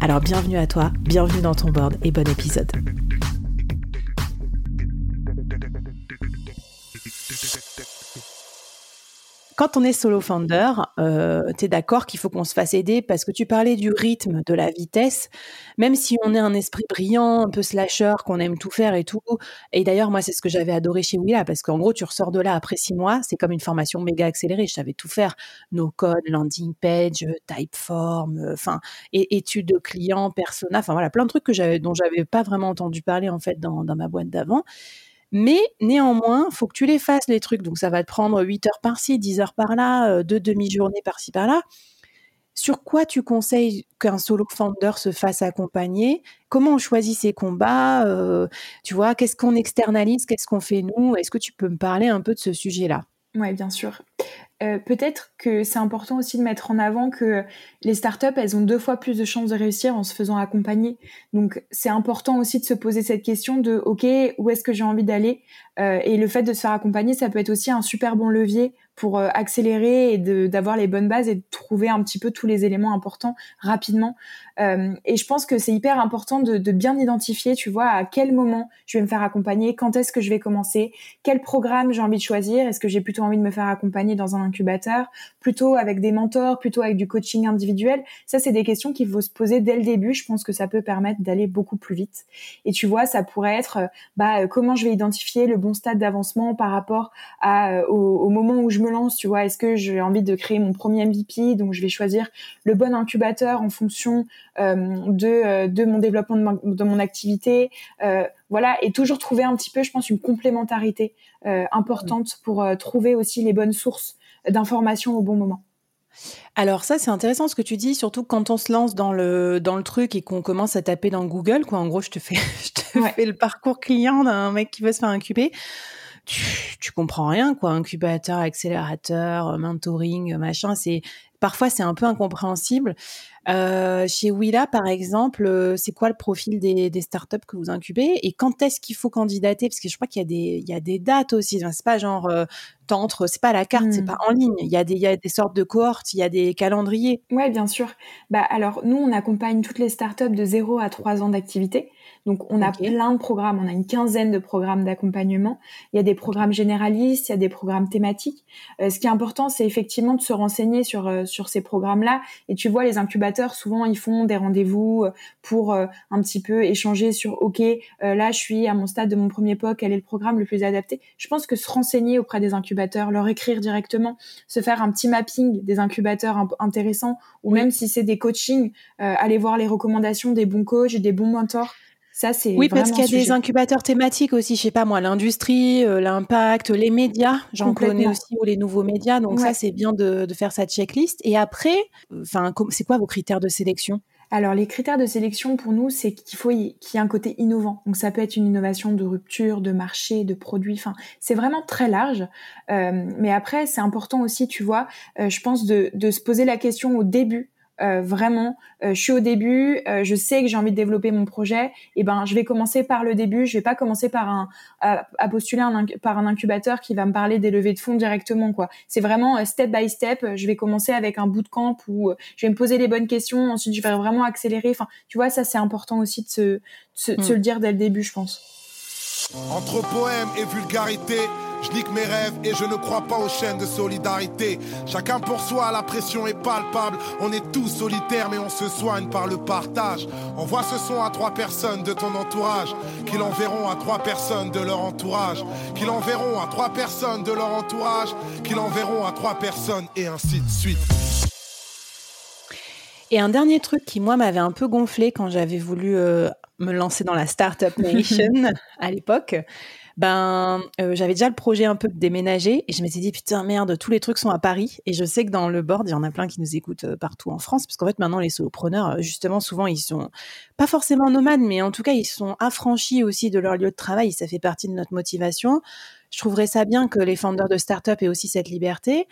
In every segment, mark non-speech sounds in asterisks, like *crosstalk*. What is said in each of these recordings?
Alors bienvenue à toi, bienvenue dans ton board et bon épisode. Quand on est solo founder, euh, tu es d'accord qu'il faut qu'on se fasse aider parce que tu parlais du rythme, de la vitesse, même si on est un esprit brillant, un peu slasher, qu'on aime tout faire et tout. Et d'ailleurs, moi, c'est ce que j'avais adoré chez Willa parce qu'en gros, tu ressors de là après six mois, c'est comme une formation méga accélérée. Je savais tout faire, nos codes, landing page, typeform, euh, enfin, études de clients, persona, enfin voilà, plein de trucs que j'avais, dont j'avais pas vraiment entendu parler en fait dans ma boîte d'avant. Mais néanmoins, faut que tu les fasses, les trucs. Donc, ça va te prendre 8 heures par-ci, 10 heures par-là, euh, deux demi-journées par-ci, par-là. Sur quoi tu conseilles qu'un solo founder se fasse accompagner? Comment on choisit ses combats? Euh, Tu vois, qu'est-ce qu'on externalise? Qu'est-ce qu'on fait nous? Est-ce que tu peux me parler un peu de ce sujet-là? Oui, bien sûr. Euh, peut-être que c'est important aussi de mettre en avant que les startups, elles ont deux fois plus de chances de réussir en se faisant accompagner. Donc, c'est important aussi de se poser cette question de, OK, où est-ce que j'ai envie d'aller? Euh, Et le fait de se faire accompagner, ça peut être aussi un super bon levier pour euh, accélérer et d'avoir les bonnes bases et de trouver un petit peu tous les éléments importants rapidement. Euh, et je pense que c'est hyper important de, de, bien identifier, tu vois, à quel moment je vais me faire accompagner, quand est-ce que je vais commencer, quel programme j'ai envie de choisir, est-ce que j'ai plutôt envie de me faire accompagner dans un incubateur, plutôt avec des mentors, plutôt avec du coaching individuel. Ça, c'est des questions qu'il faut se poser dès le début. Je pense que ça peut permettre d'aller beaucoup plus vite. Et tu vois, ça pourrait être, euh, bah, comment je vais identifier le bon stade d'avancement par rapport à, au, au moment où je me lance, tu vois, est-ce que j'ai envie de créer mon premier MVP, donc je vais choisir le bon incubateur en fonction euh, de, euh, de mon développement de, mon activité, euh, voilà, et toujours trouver un petit peu, je pense, une complémentarité importante pour trouver aussi les bonnes sources d'informations au bon moment. Alors ça c'est intéressant ce que tu dis, surtout quand on se lance dans le dans le truc et qu'on commence à taper dans Google quoi. En gros, je te fais *laughs* je te fais le parcours client d'un mec qui veut se faire incuber tu, tu comprends rien, quoi. Incubateur, accélérateur, euh, mentoring, euh, machin. C'est parfois c'est un peu incompréhensible. Euh, chez Willa, par exemple, euh, c'est quoi le profil des, des, startups que vous incubez et quand est-ce qu'il faut candidater? Parce que je crois qu'il y a des il y a des dates aussi. c'est pas genre euh, t'entres, c'est pas à la carte, c'est mmh. pas en ligne. Il y a des il y a des sortes de cohortes, il y a des calendriers. Ouais, bien sûr. Bah alors nous on accompagne toutes les startups de 0 à 3 ans d'activité. Donc, on a plein de programmes, on a une quinzaine de programmes d'accompagnement. Il y a des programmes généralistes, il y a des programmes thématiques. Euh, ce qui est important, c'est effectivement de se renseigner sur sur ces programmes-là. Et tu vois, les incubateurs, souvent, ils font des rendez-vous euh, pour un petit peu échanger sur, OK, là, je suis à mon stade de mon premier POC, quel est le programme le plus adapté? Je pense que se renseigner auprès des incubateurs, leur écrire directement, se faire un petit mapping des incubateurs intéressants, ou même si c'est des coachings, aller voir les recommandations des bons coachs, des bons mentors c'est oui, parce qu'il y a des incubateurs thématiques aussi, je sais pas moi, l'industrie, euh, l'impact, les médias, j'en connais aussi, ou les nouveaux médias. Donc ça, c'est bien de, de, faire sa checklist. Et après, enfin, c'est quoi vos critères de sélection? Alors les critères de sélection pour nous, c'est qu'il faut qu'il y ait un côté innovant. Donc ça peut être une innovation de rupture, de marché, de produit. Enfin, c'est vraiment très large. Euh, mais après, c'est important aussi, tu vois, euh, je pense de, de se poser la question au début euh, vraiment, euh, je suis au début, euh, je sais que j'ai envie de développer mon projet, et ben je vais commencer par le début. Je vais pas commencer par un à, postuler un, par un incubateur qui va me parler des levées de fonds directement quoi. C'est vraiment step by step. Je vais commencer avec un bootcamp où je vais me poser les bonnes questions, ensuite je vais vraiment accélérer. Enfin, tu vois, ça c'est important aussi de se, se, se hmm. le dire dès le début, je pense. Entre poème et vulgarité, je nique mes rêves et je ne crois pas aux chaînes de solidarité. Chacun pour soi, la pression est palpable. On est tous solitaires, mais on se soigne par le partage. Envoie ce son à trois personnes de ton entourage, qui l'enverront à trois personnes de leur entourage, qui l'enverront à trois personnes de leur entourage, qui l'enverront à trois personnes, et ainsi de suite. Et un dernier truc qui, moi, m'avait un peu gonflé quand j'avais voulu euh, me lancer dans la Startup Nation *laughs* à l'époque, ben euh, j'avais déjà le projet un peu de déménager et je m'étais dit putain merde tous les trucs sont à Paris. Et je sais que dans le board il y en a plein qui nous écoutent euh, partout en France parce qu'en fait maintenant les solopreneurs euh, justement souvent ils sont pas forcément nomades mais en tout cas ils sont affranchis aussi de leur lieu de travail. Ça fait partie de notre motivation. Je trouverais ça bien que les founders de start-up aient aussi cette liberté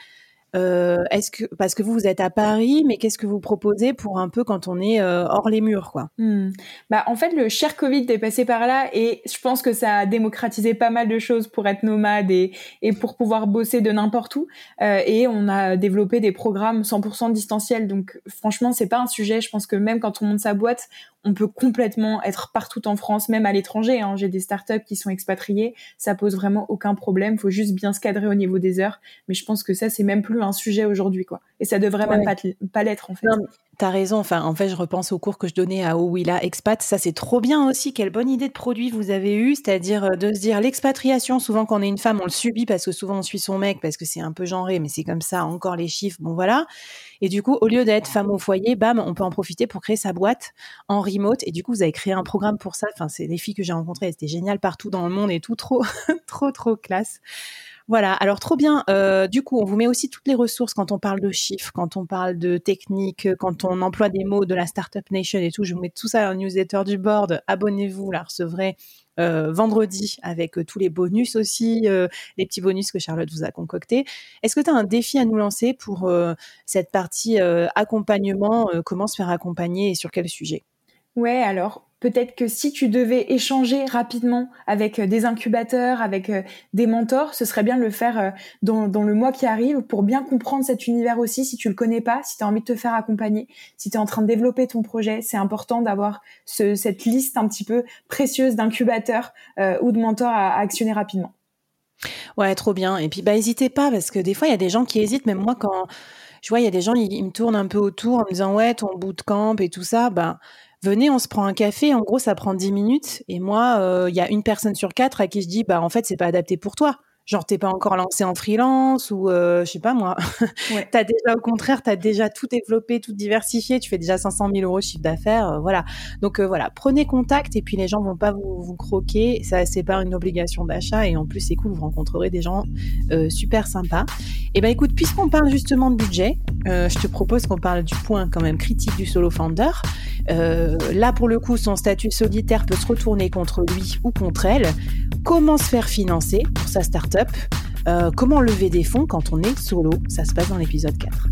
est-ce que parce que vous vous êtes à Paris, mais qu'est-ce que vous proposez pour un peu quand on est euh, hors les murs, quoi? Hmm. Bah en fait le cher Covid est passé par là et je pense que ça a démocratisé pas mal de choses pour être nomade et, et pour pouvoir bosser de n'importe où. Euh, et on a développé des programmes 100% distanciels. Donc franchement c'est pas un sujet. Je pense que même quand on monte sa boîte, on peut complètement être partout en France, même à l'étranger. Hein. J'ai des startups qui sont expatriées, ça pose vraiment aucun problème. Faut juste bien se cadrer au niveau des heures. Mais je pense que ça, c'est même plus un sujet aujourd'hui, quoi. Et ça devrait même pas, pas l'être, en fait. T'as raison. Enfin, en fait, je repense au cours que je donnais à Owilla Expat. Ça, c'est trop bien aussi. Quelle bonne idée de produit vous avez eu. C'est-à-dire euh, de se dire l'expatriation. Souvent, quand on est une femme, on le subit parce que souvent on suit son mec parce que c'est un peu genré, mais c'est comme ça. Encore les chiffres. Bon, voilà. Et du coup, au lieu d'être femme au foyer, bam, on peut en profiter pour créer sa boîte en remote. Et du coup, vous avez créé un programme pour ça. Enfin, c'est les filles que j'ai rencontrées. C'était génial partout dans le monde et tout. Trop, *laughs* trop, trop classe. Voilà, alors trop bien. Euh, du coup, on vous met aussi toutes les ressources quand on parle de chiffres, quand on parle de technique, quand on emploie des mots de la Startup Nation et tout. Je vous mets tout ça le newsletter du board. Abonnez-vous, la recevrez euh, vendredi avec euh, tous les bonus aussi, les petits bonus que Charlotte vous a concoctés. Est-ce que tu as un défi à nous lancer pour cette partie accompagnement Comment se faire accompagner et sur quel sujet? Ouais, alors Peut-être que si tu devais échanger rapidement avec euh, des incubateurs, avec euh, des mentors, ce serait bien de le faire euh, dans, le mois qui arrive pour bien comprendre cet univers aussi. Si tu le connais pas, si tu as envie de te faire accompagner, si tu es en train de développer ton projet, c'est important d'avoir ce, cette liste un petit peu précieuse d'incubateurs ou de mentors à, actionner rapidement. Ouais, trop bien. Et puis, bah, n'hésitez pas parce que des fois, il y a des gens qui hésitent. Même moi, quand je vois, il y a des gens, ils, ils, me tournent un peu autour en me disant, ouais, ton bootcamp et tout ça, bah, venez, on se prend un café. En gros, ça prend 10 minutes. Et moi, euh, il y a une personne sur quatre à qui je dis, bah, en fait, c'est pas adapté pour toi. Genre, t'es pas encore lancé en freelance ou euh, je sais pas moi. *laughs* Ouais. t'as déjà, au contraire, t'as déjà tout développé, tout diversifié. Tu fais déjà 500 000 euros de chiffre d'affaires, euh, voilà. Donc euh, voilà, prenez contact et puis les gens vont pas vous, vous croquer. Ça, c'est pas une obligation d'achat et en plus c'est cool, vous rencontrerez des gens super sympas. Et eh ben écoute, puisqu'on parle justement de budget, je te propose qu'on parle du point quand même critique du solo founder. Là pour le coup, son statut solitaire peut se retourner contre lui ou contre elle. Comment se faire financer pour sa startup? Euh, comment lever des fonds quand on est solo? Ça se passe dans l'épisode 4.